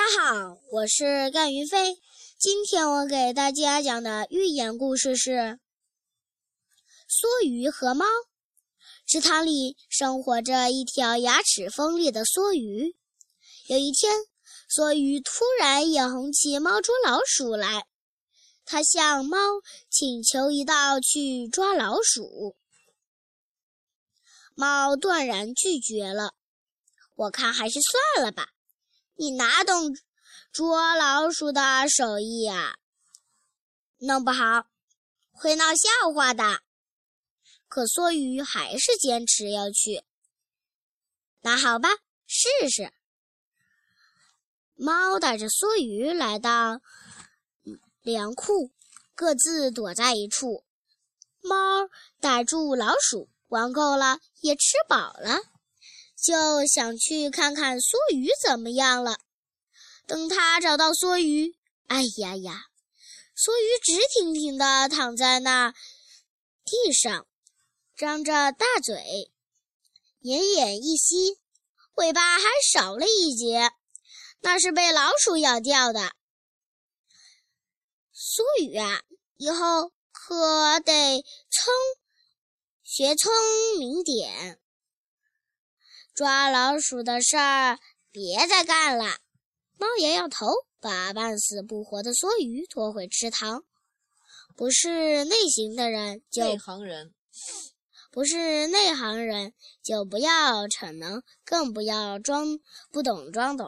大家好，我是干云飞。今天我给大家讲的寓言故事是《梭鱼和猫》。池塘里生活着一条牙齿锋利的梭鱼。有一天，梭鱼突然眼红起猫捉老鼠来，它向猫请求一道去抓老鼠。猫断然拒绝了。我看还是算了吧。你哪懂捉老鼠的手艺啊？弄不好会闹笑话的。可梭鱼还是坚持要去。那好吧，试试。猫带着梭鱼来到粮库，各自躲在一处。猫逮住老鼠，玩够了，也吃饱了。就想去看看梭鱼怎么样了。等他找到梭鱼，哎呀呀，梭鱼直挺挺地躺在那地上，张着大嘴，奄奄一息，尾巴还少了一截，那是被老鼠咬掉的。梭鱼啊，以后可得聪学聪明点。抓老鼠的事儿别再干了。猫摇摇头，把半死不活的梭鱼拖回池塘。不是内行的人就内行人，不是内行人就不要逞能，更不要装不懂装懂。